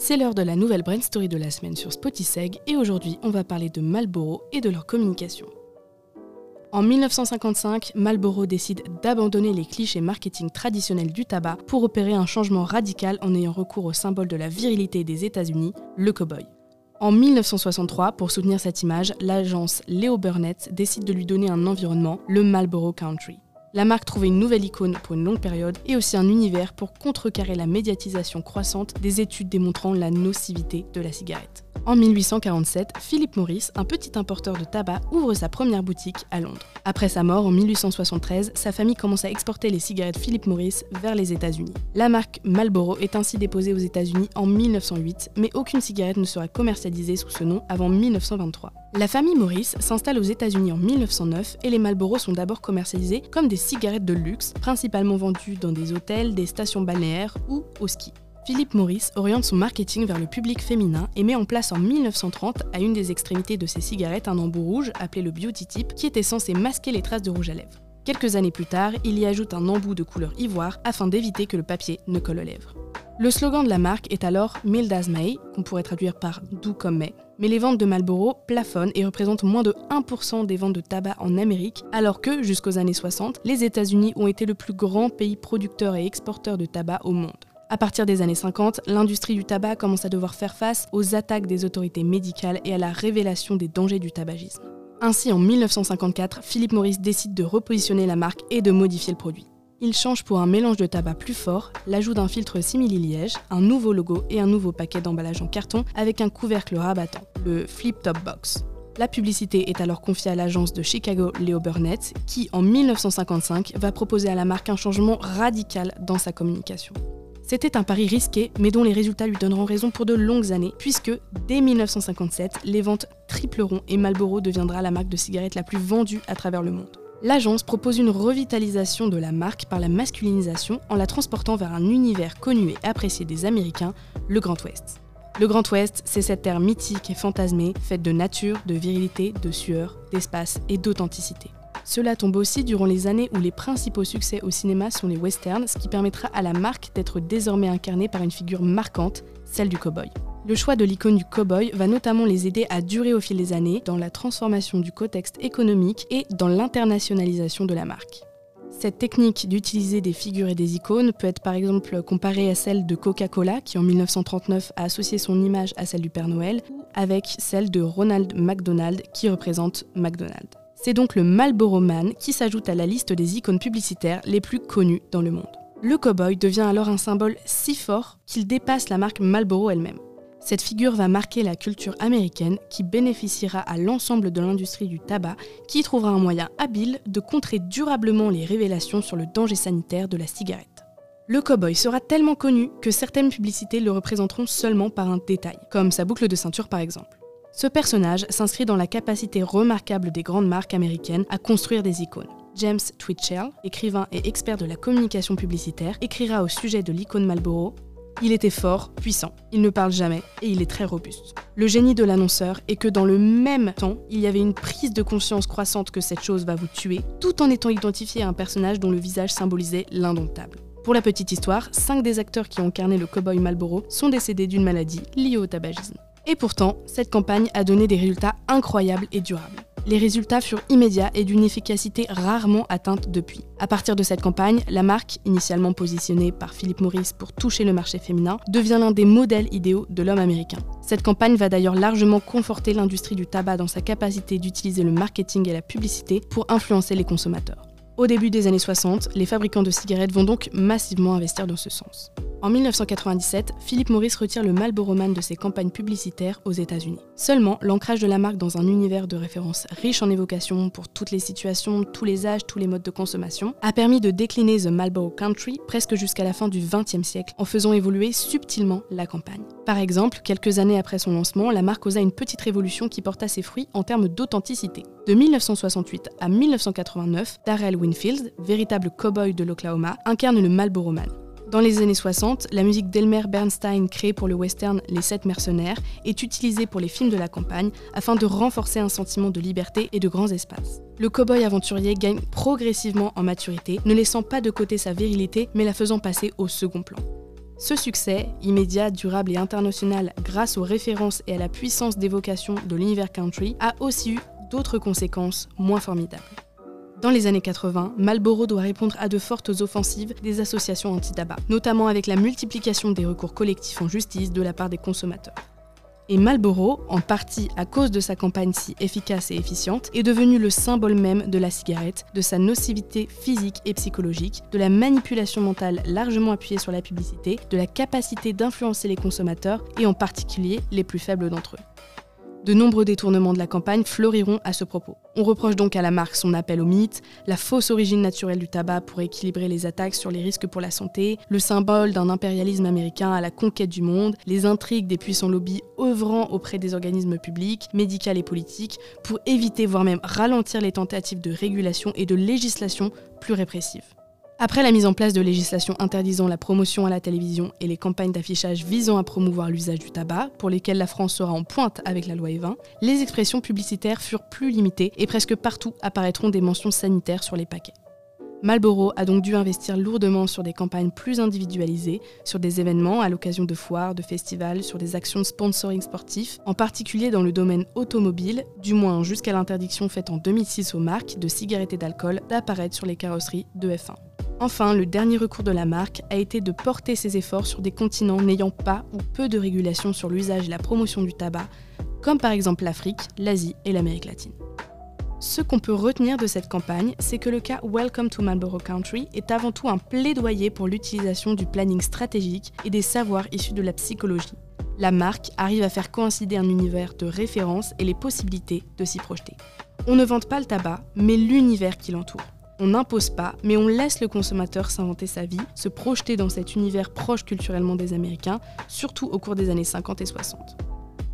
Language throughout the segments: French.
C'est l'heure de la nouvelle Brain Story de la semaine sur Spotiseg et aujourd'hui on va parler de Marlboro et de leur communication. En 1955, Marlboro décide d'abandonner les clichés marketing traditionnels du tabac pour opérer un changement radical en ayant recours au symbole de la virilité des États-Unis, le cowboy. En 1963, pour soutenir cette image, l'agence Leo Burnett décide de lui donner un environnement, le Marlboro Country. La marque trouvait une nouvelle icône pour une longue période et aussi un univers pour contrecarrer la médiatisation croissante des études démontrant la nocivité de la cigarette. En 1847, Philip Morris, un petit importeur de tabac, ouvre sa première boutique à Londres. Après sa mort en 1873, sa famille commence à exporter les cigarettes Philip Morris vers les États-Unis. La marque Marlboro est ainsi déposée aux États-Unis en 1908, mais aucune cigarette ne sera commercialisée sous ce nom avant 1923. La famille Morris s'installe aux États-Unis en 1909 et les Marlboro sont d'abord commercialisés comme des cigarettes de luxe, principalement vendues dans des hôtels, des stations balnéaires ou au ski. Philippe Maurice oriente son marketing vers le public féminin et met en place en 1930, à une des extrémités de ses cigarettes, un embout rouge appelé le Beauty Tip qui était censé masquer les traces de rouge à lèvres. Quelques années plus tard, il y ajoute un embout de couleur ivoire afin d'éviter que le papier ne colle aux lèvres. Le slogan de la marque est alors Mild as May, qu'on pourrait traduire par doux comme mai. Mais les ventes de Marlboro plafonnent et représentent moins de 1% des ventes de tabac en Amérique, alors que, jusqu'aux années 60, les États-Unis ont été le plus grand pays producteur et exporteur de tabac au monde. À partir des années 50, l'industrie du tabac commence à devoir faire face aux attaques des autorités médicales et à la révélation des dangers du tabagisme. Ainsi, en 1954, Philip Morris décide de repositionner la marque et de modifier le produit. Il change pour un mélange de tabac plus fort, l'ajout d'un filtre simili-liège, un nouveau logo et un nouveau paquet d'emballage en carton avec un couvercle rabattant, le Flip Top Box. La publicité est alors confiée à l'agence de Chicago Leo Burnett, qui en 1955 va proposer à la marque un changement radical dans sa communication. C'était un pari risqué, mais dont les résultats lui donneront raison pour de longues années, puisque dès 1957, les ventes tripleront et Marlboro deviendra la marque de cigarettes la plus vendue à travers le monde. L'agence propose une revitalisation de la marque par la masculinisation en la transportant vers un univers connu et apprécié des Américains, le Grand Ouest. Le Grand Ouest, c'est cette terre mythique et fantasmée, faite de nature, de virilité, de sueur, d'espace et d'authenticité. Cela tombe aussi durant les années où les principaux succès au cinéma sont les westerns, ce qui permettra à la marque d'être désormais incarnée par une figure marquante, celle du cowboy. Le choix de l'icône du cowboy va notamment les aider à durer au fil des années dans la transformation du contexte économique et dans l'internationalisation de la marque. Cette technique d'utiliser des figures et des icônes peut être par exemple comparée à celle de Coca-Cola qui en 1939 a associé son image à celle du Père Noël, avec celle de Ronald McDonald qui représente McDonald's. C'est donc le Marlboro Man qui s'ajoute à la liste des icônes publicitaires les plus connues dans le monde. Le cowboy devient alors un symbole si fort qu'il dépasse la marque Marlboro elle-même. Cette figure va marquer la culture américaine qui bénéficiera à l'ensemble de l'industrie du tabac qui trouvera un moyen habile de contrer durablement les révélations sur le danger sanitaire de la cigarette. Le cowboy sera tellement connu que certaines publicités le représenteront seulement par un détail, comme sa boucle de ceinture par exemple. Ce personnage s'inscrit dans la capacité remarquable des grandes marques américaines à construire des icônes. James Twitchell, écrivain et expert de la communication publicitaire, écrira au sujet de l'icône Marlboro il était fort, puissant, il ne parle jamais et il est très robuste. Le génie de l'annonceur est que dans le même temps, il y avait une prise de conscience croissante que cette chose va vous tuer, tout en étant identifié à un personnage dont le visage symbolisait l'indomptable. Pour la petite histoire, 5 des acteurs qui ont incarné le cowboy Marlboro sont décédés d'une maladie liée au tabagisme. Et pourtant, cette campagne a donné des résultats incroyables et durables. Les résultats furent immédiats et d'une efficacité rarement atteinte depuis. À partir de cette campagne, la marque, initialement positionnée par Philip Morris pour toucher le marché féminin, devient l'un des modèles idéaux de l'homme américain. Cette campagne va d'ailleurs largement conforter l'industrie du tabac dans sa capacité d'utiliser le marketing et la publicité pour influencer les consommateurs. Au début des années 60, les fabricants de cigarettes vont donc massivement investir dans ce sens. En 1997, Philip Morris retire le Marlboro Man de ses campagnes publicitaires aux États-Unis. Seulement, l'ancrage de la marque dans un univers de références riche en évocations pour toutes les situations, tous les âges, tous les modes de consommation, a permis de décliner The Marlboro Country presque jusqu'à la fin du XXe siècle en faisant évoluer subtilement la campagne. Par exemple, quelques années après son lancement, la marque osa une petite révolution qui porta ses fruits en termes d'authenticité. De 1968 à 1989, Darrell Winfield, véritable cowboy de l'Oklahoma, incarne le Marlboro Man. Dans les années 60, la musique d'Elmer Bernstein créée pour le western Les Sept Mercenaires est utilisée pour les films de la campagne afin de renforcer un sentiment de liberté et de grands espaces. Le cowboy aventurier gagne progressivement en maturité, ne laissant pas de côté sa virilité mais la faisant passer au second plan. Ce succès, immédiat, durable et international grâce aux références et à la puissance d'évocation de l'univers country, a aussi eu d'autres conséquences moins formidables. Dans les années 80, Marlboro doit répondre à de fortes offensives des associations anti-tabac, notamment avec la multiplication des recours collectifs en justice de la part des consommateurs. Et Marlboro, en partie à cause de sa campagne si efficace et efficiente, est devenu le symbole même de la cigarette, de sa nocivité physique et psychologique, de la manipulation mentale largement appuyée sur la publicité, de la capacité d'influencer les consommateurs et en particulier les plus faibles d'entre eux. De nombreux détournements de la campagne fleuriront à ce propos. On reproche donc à la marque son appel au mythe, la fausse origine naturelle du tabac pour équilibrer les attaques sur les risques pour la santé, le symbole d'un impérialisme américain à la conquête du monde, les intrigues des puissants lobbies œuvrant auprès des organismes publics, médicaux et politiques pour éviter voire même ralentir les tentatives de régulation et de législation plus répressives. Après la mise en place de législation interdisant la promotion à la télévision et les campagnes d'affichage visant à promouvoir l'usage du tabac, pour lesquelles la France sera en pointe avec la loi E20, les expressions publicitaires furent plus limitées et presque partout apparaîtront des mentions sanitaires sur les paquets. Marlboro a donc dû investir lourdement sur des campagnes plus individualisées, sur des événements à l'occasion de foires, de festivals, sur des actions de sponsoring sportif, en particulier dans le domaine automobile, du moins jusqu'à l'interdiction faite en 2006 aux marques de cigarettes et d'alcool d'apparaître sur les carrosseries de F1. Enfin, le dernier recours de la marque a été de porter ses efforts sur des continents n'ayant pas ou peu de régulation sur l'usage et la promotion du tabac, comme par exemple l'Afrique, l'Asie et l'Amérique latine. Ce qu'on peut retenir de cette campagne, c'est que le cas Welcome to Marlborough Country est avant tout un plaidoyer pour l'utilisation du planning stratégique et des savoirs issus de la psychologie. La marque arrive à faire coïncider un univers de référence et les possibilités de s'y projeter. On ne vante pas le tabac, mais l'univers qui l'entoure. On n'impose pas, mais on laisse le consommateur s'inventer sa vie, se projeter dans cet univers proche culturellement des Américains, surtout au cours des années 50 et 60.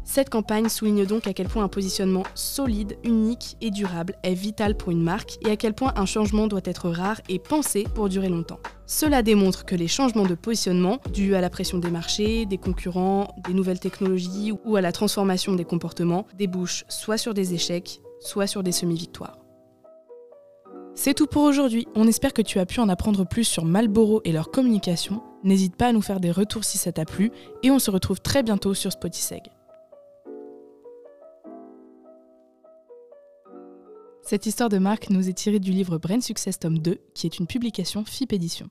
Cette campagne souligne donc à quel point un positionnement solide, unique et durable est vital pour une marque et à quel point un changement doit être rare et pensé pour durer longtemps. Cela démontre que les changements de positionnement, dus à la pression des marchés, des concurrents, des nouvelles technologies ou à la transformation des comportements, débouchent soit sur des échecs, soit sur des semi-victoires. C'est tout pour aujourd'hui. On espère que tu as pu en apprendre plus sur Malboro et leur communication. N'hésite pas à nous faire des retours si ça t'a plu et on se retrouve très bientôt sur Spotiseg. Cette histoire de marque nous est tirée du livre Brain Success tome 2, qui est une publication FIP Édition.